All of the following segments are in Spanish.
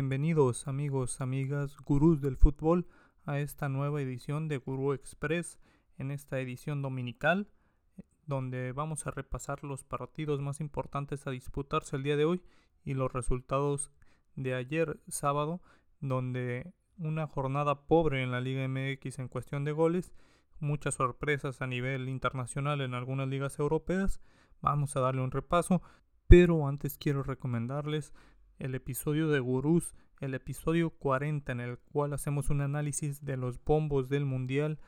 Bienvenidos amigos, amigas, gurús del fútbol a esta nueva edición de Gurú Express en esta edición dominical donde vamos a repasar los partidos más importantes a disputarse el día de hoy y los resultados de ayer sábado donde una jornada pobre en la Liga MX en cuestión de goles, muchas sorpresas a nivel internacional en algunas ligas europeas. Vamos a darle un repaso, pero antes quiero recomendarles el episodio de Gurús, el episodio 40 en el cual hacemos un análisis de los bombos del mundial,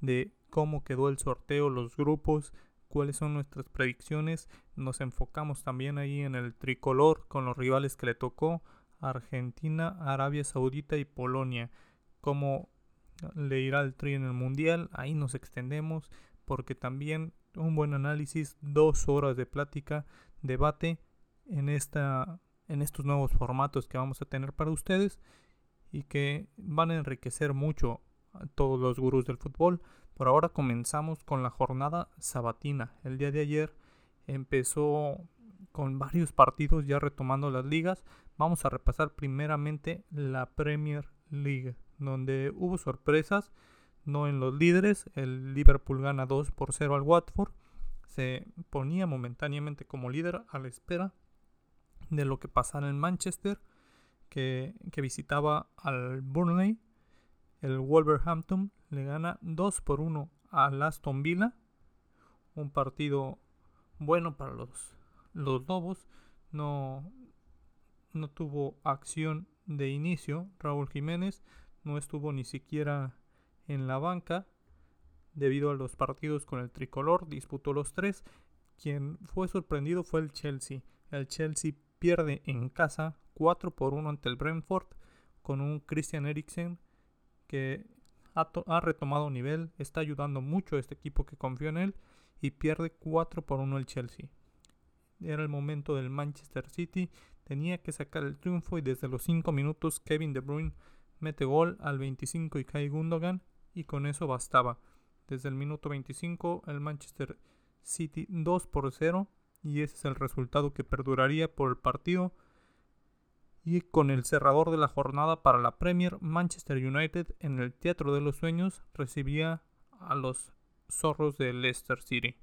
de cómo quedó el sorteo, los grupos, cuáles son nuestras predicciones. Nos enfocamos también ahí en el tricolor con los rivales que le tocó, Argentina, Arabia Saudita y Polonia. Cómo le irá el tri en el mundial, ahí nos extendemos porque también un buen análisis, dos horas de plática, debate en esta en estos nuevos formatos que vamos a tener para ustedes y que van a enriquecer mucho a todos los gurús del fútbol. Por ahora comenzamos con la jornada sabatina. El día de ayer empezó con varios partidos ya retomando las ligas. Vamos a repasar primeramente la Premier League, donde hubo sorpresas, no en los líderes. El Liverpool gana 2 por 0 al Watford. Se ponía momentáneamente como líder a la espera de lo que pasara en Manchester, que, visitaba al Burnley. El Wolverhampton le gana 2 por 1 al Aston Villa. Un partido bueno para los, los Lobos. No, no tuvo acción de inicio. Raúl Jiménez no estuvo ni siquiera en la banca debido a los partidos con el tricolor. Disputó los tres. Quien fue sorprendido fue el Chelsea. El Chelsea pierde en casa 4 por 1 ante el Brentford con un Christian Eriksen que ha, retomado nivel, está ayudando mucho a este equipo que confió en él y pierde 4 por 1 el Chelsea. Era el momento del Manchester City, tenía que sacar el triunfo y desde los 5 minutos Kevin De Bruyne mete gol al 25 y cae Gundogan y con eso bastaba. Desde el minuto 25 el Manchester City 2 por 0 y ese es el resultado que perduraría por el partido. Y con el cerrador de la jornada para la Premier, Manchester United en el Teatro de los Sueños recibía a los zorros de Leicester City.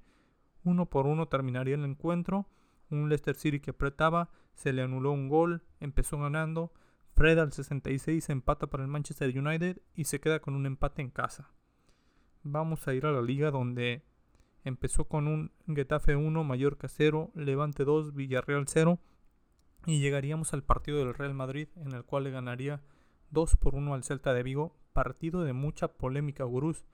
Uno por uno terminaría el encuentro. Un Leicester City que apretaba, se le anuló un gol, empezó ganando. Fred al 66 empata para el Manchester United y se queda con un empate en casa. Vamos a ir a la liga donde Empezó con un Getafe 1, Mallorca 0, Levante 2, Villarreal 0 y llegaríamos al partido del Real Madrid en el cual le ganaría 2 por 1 al Celta de Vigo, partido de mucha polémica gurús.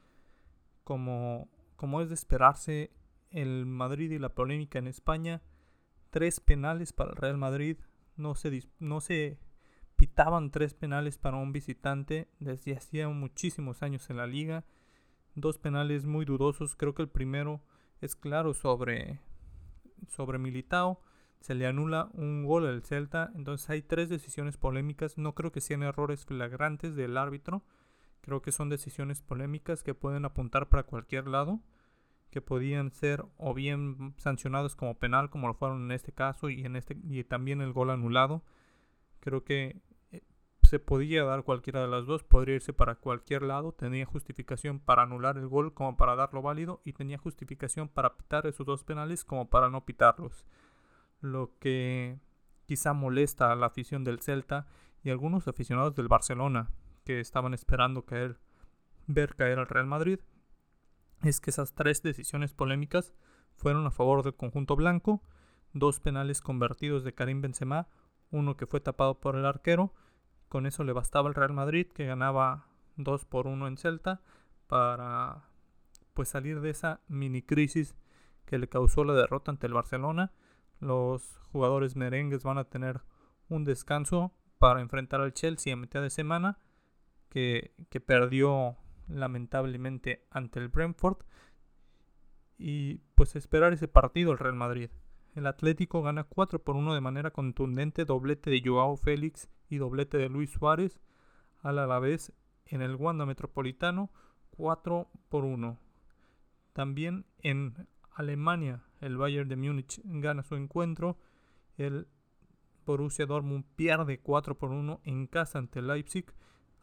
Como, como es de esperarse, el Madrid y la polémica en España, tres penales para el Real Madrid, no se, no se pitaban tres penales para un visitante. Desde hacía muchísimos años en la liga dos penales muy dudosos. Creo que el primero es claro sobre, sobre Militao. Se le anula un gol al Celta. Entonces hay tres decisiones polémicas. No creo que sean errores flagrantes del árbitro. Creo que son decisiones polémicas que pueden apuntar para cualquier lado. Que podían ser o bien sancionados como penal, como lo fueron en este caso, y en este, y también el gol anulado. Creo que se podía dar cualquiera de las dos, podría irse para cualquier lado, tenía justificación para anular el gol como para darlo válido y tenía justificación para pitar esos dos penales como para no pitarlos. Lo que quizá molesta a la afición del Celta y algunos aficionados del Barcelona que estaban esperando caer, ver caer al Real Madrid es que esas tres decisiones polémicas fueron a favor del conjunto blanco, dos penales convertidos de Karim Benzema, uno que fue tapado por el arquero con eso le bastaba al Real Madrid, que ganaba 2 por 1 en Celta, para pues salir de esa mini crisis que le causó la derrota ante el Barcelona. Los jugadores merengues van a tener un descanso para enfrentar al Chelsea a mitad de semana, que, que perdió lamentablemente ante el Brentford. Y pues esperar ese partido el Real Madrid. El Atlético gana 4 por 1 de manera contundente, doblete de Joao Félix y doblete de Luis Suárez al Alavés en el Wanda Metropolitano 4 por 1. También en Alemania el Bayern de Múnich gana su encuentro, el Borussia Dortmund pierde 4 por 1 en casa ante Leipzig,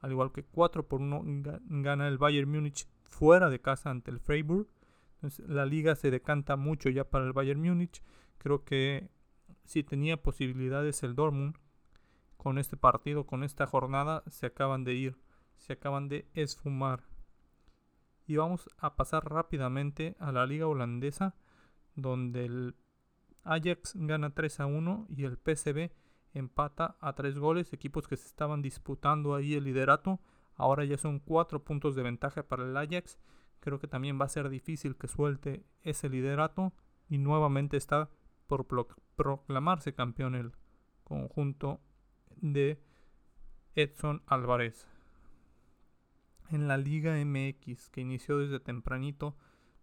al igual que 4 por 1 gana el Bayern Múnich fuera de casa ante el Freiburg. Entonces, la liga se decanta mucho ya para el Bayern Múnich. Creo que si tenía posibilidades el Dortmund con este partido, con esta jornada, se acaban de ir, se acaban de esfumar. Y vamos a pasar rápidamente a la liga holandesa, donde el Ajax gana 3 a 1 y el PSV empata a 3 goles, equipos que se estaban disputando ahí el liderato. Ahora ya son 4 puntos de ventaja para el Ajax. Creo que también va a ser difícil que suelte ese liderato y nuevamente está por proclamarse campeón el conjunto de Edson Álvarez. En la Liga MX, que inició desde tempranito,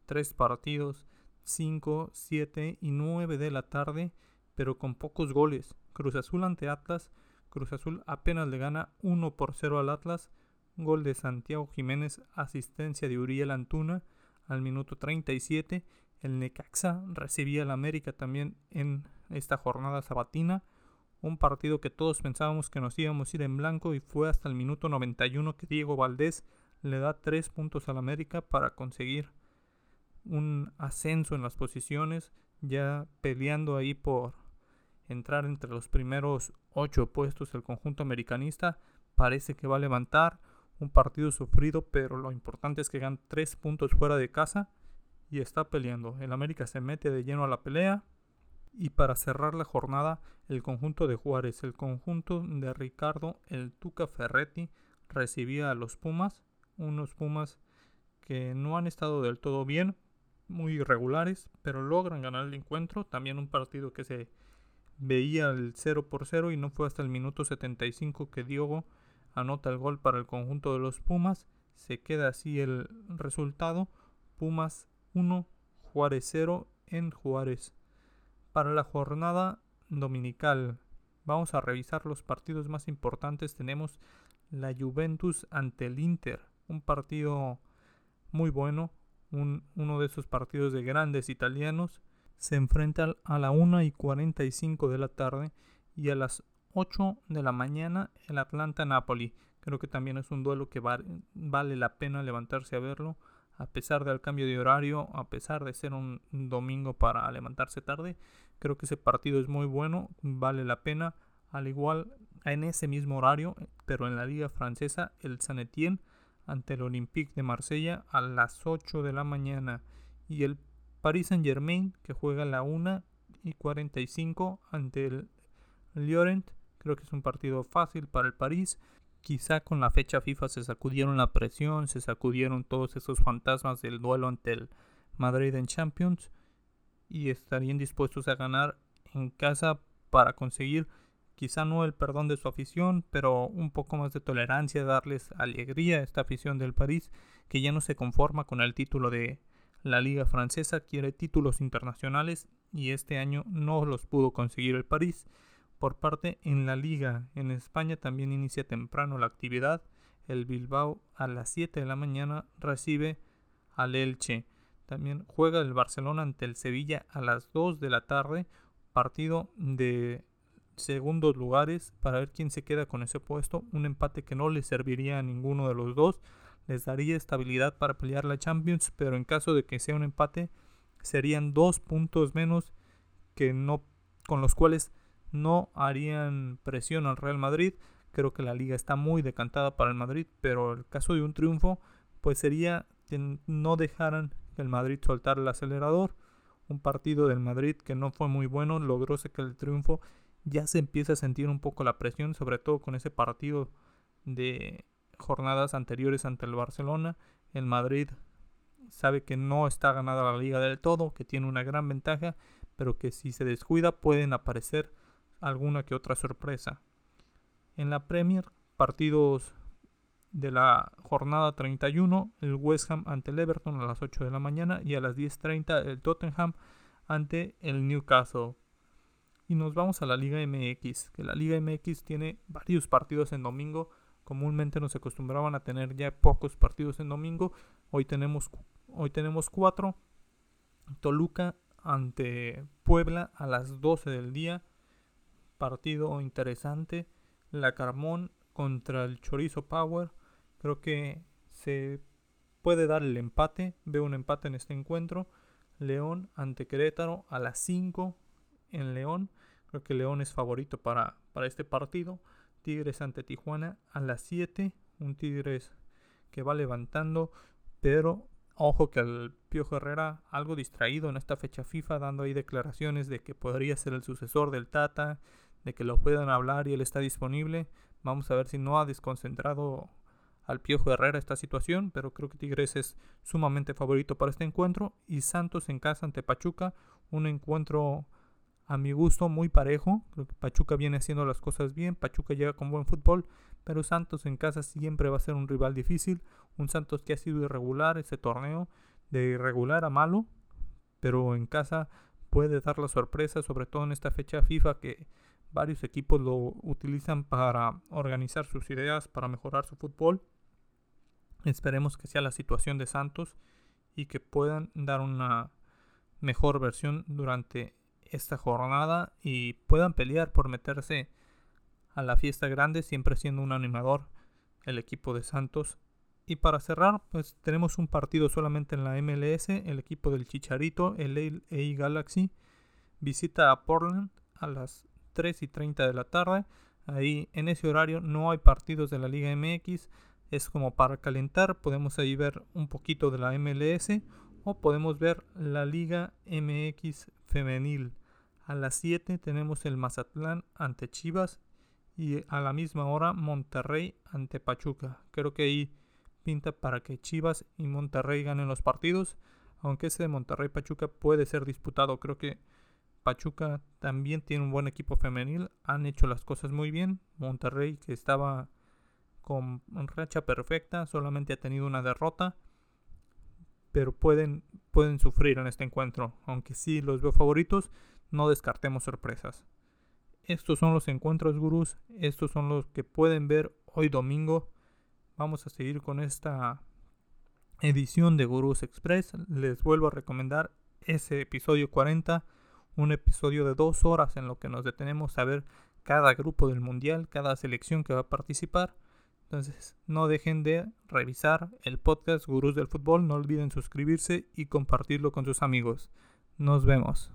tres partidos, 5, 7 y 9 de la tarde, pero con pocos goles. Cruz Azul ante Atlas. Cruz Azul apenas le gana 1 por 0 al Atlas. Gol de Santiago Jiménez, asistencia de Uriel Antuna al minuto 37. El Necaxa recibía al América también en esta jornada sabatina. Un partido que todos pensábamos que nos íbamos a ir en blanco y fue hasta el minuto 91 que Diego Valdés le da 3 puntos al América para conseguir un ascenso en las posiciones, ya peleando ahí por entrar entre los primeros ocho puestos el conjunto americanista. Parece que va a levantar un partido sufrido, pero lo importante es que ganan tres puntos fuera de casa y está peleando. El América se mete de lleno a la pelea. Y para cerrar la jornada, el conjunto de Juárez, el conjunto de Ricardo, el Tuca Ferretti, recibía a los Pumas, unos Pumas que no han estado del todo bien, muy irregulares, pero logran ganar el encuentro. También un partido que se veía el 0 por 0 y no fue hasta el minuto 75 que Diogo anota el gol para el conjunto de los Pumas. Se queda así el resultado. Pumas 1, Juárez 0 en Juárez. Para la jornada dominical vamos a revisar los partidos más importantes. Tenemos la Juventus ante el Inter. Un partido muy bueno uno de esos partidos de grandes italianos, se enfrenta a la 1 y 45 de la tarde y a las 8 de la mañana el Atlanta-Napoli. Creo que también es un duelo que vale la pena levantarse a verlo, a pesar del cambio de horario, a pesar de ser un domingo para levantarse tarde. Creo que ese partido es muy bueno, vale la pena. Al igual en ese mismo horario, pero en la liga francesa, el San Etienne ante el Olympique de Marsella a las 8 de la mañana y el Paris Saint Germain que juega a la 1 y 45 ante el Llorent. Creo que es un partido fácil para el París. Quizá con la fecha FIFA se sacudieron la presión, se sacudieron todos esos fantasmas del duelo ante el Madrid en Champions y estarían dispuestos a ganar en casa para conseguir quizá no el perdón de su afición, pero un poco más de tolerancia, darles alegría a esta afición del París, que ya no se conforma con el título de la Liga Francesa, quiere títulos internacionales y este año no los pudo conseguir el París. Por parte en la Liga en España también inicia temprano la actividad. El Bilbao a las 7 de la mañana recibe al Elche. También juega el Barcelona ante el Sevilla a las 2 de la tarde. Partido de segundos lugares para ver quién se queda con ese puesto. Un empate que no le serviría a ninguno de los dos. Les daría estabilidad para pelear la Champions, pero en caso de que sea un empate, serían dos puntos menos que no, con los cuales no harían presión al Real Madrid. Creo que la liga está muy decantada para el Madrid, pero el caso de un triunfo, pues sería que no dejaran que el Madrid soltara el acelerador. Un partido del Madrid que no fue muy bueno, logró sacar el triunfo ya se empieza a sentir un poco la presión, sobre todo con ese partido de jornadas anteriores ante el Barcelona. El Madrid sabe que no está ganada la liga del todo, que tiene una gran ventaja, pero que si se descuida pueden aparecer alguna que otra sorpresa. En la Premier, partidos de la jornada 31, el West Ham ante el Everton a las 8 de la mañana y a las 10.30 el Tottenham ante el Newcastle. Y nos vamos a la Liga MX, que la Liga MX tiene varios partidos en domingo. Comúnmente nos acostumbraban a tener ya pocos partidos en domingo. Hoy tenemos, hoy tenemos cuatro. Toluca ante Puebla a las 12 del día. Partido interesante. La Carmón contra el Chorizo Power. Creo que se puede dar el empate. Veo un empate en este encuentro. León ante Querétaro a las 5 en León. Creo que León es favorito para, para este partido. Tigres ante Tijuana a las 7. Un Tigres que va levantando. Pero ojo que el Piojo Herrera algo distraído en esta fecha FIFA, dando ahí declaraciones de que podría ser el sucesor del Tata, de que lo puedan hablar y él está disponible. Vamos a ver si no ha desconcentrado al Piojo Herrera esta situación, pero creo que Tigres es sumamente favorito para este encuentro. Y Santos en casa ante Pachuca, un encuentro a mi gusto muy parejo. Creo que Pachuca viene haciendo las cosas bien, Pachuca llega con buen fútbol, pero Santos en casa siempre va a ser un rival difícil. Un Santos que ha sido irregular ese torneo, de irregular a malo, pero en casa puede dar la sorpresa, sobre todo en esta fecha FIFA que varios equipos lo utilizan para organizar sus ideas, para mejorar su fútbol. Esperemos que sea la situación de Santos y que puedan dar una mejor versión durante esta jornada y puedan pelear por meterse a la fiesta grande, siempre siendo un animador el equipo de Santos. Y para cerrar, pues tenemos un partido solamente en la MLS, el equipo del Chicharito, el LA Galaxy, visita a Portland a las 3 y 30 de la tarde. Ahí en ese horario no hay partidos de la Liga MX, es como para calentar, podemos ahí ver un poquito de la MLS o podemos ver la Liga MX femenil. A las 7 tenemos el Mazatlán ante Chivas y a la misma hora Monterrey ante Pachuca. Creo que ahí pinta para que Chivas y Monterrey ganen los partidos, aunque ese de Monterrey Pachuca puede ser disputado. Creo que Pachuca también tiene un buen equipo femenil, han hecho las cosas muy bien. Monterrey que estaba con racha perfecta, solamente ha tenido una derrota, pero pueden pueden sufrir en este encuentro, aunque sí los veo favoritos no descartemos sorpresas. Estos son los encuentros gurús, estos son los que pueden ver hoy domingo. Vamos a seguir con esta edición de Gurús Express. Les vuelvo a recomendar ese episodio 40, un episodio de dos horas en lo que nos detenemos a ver cada grupo del mundial, cada selección que va a participar. Entonces, no dejen de revisar el podcast Gurús del Fútbol, no olviden suscribirse y compartirlo con sus amigos. Nos vemos.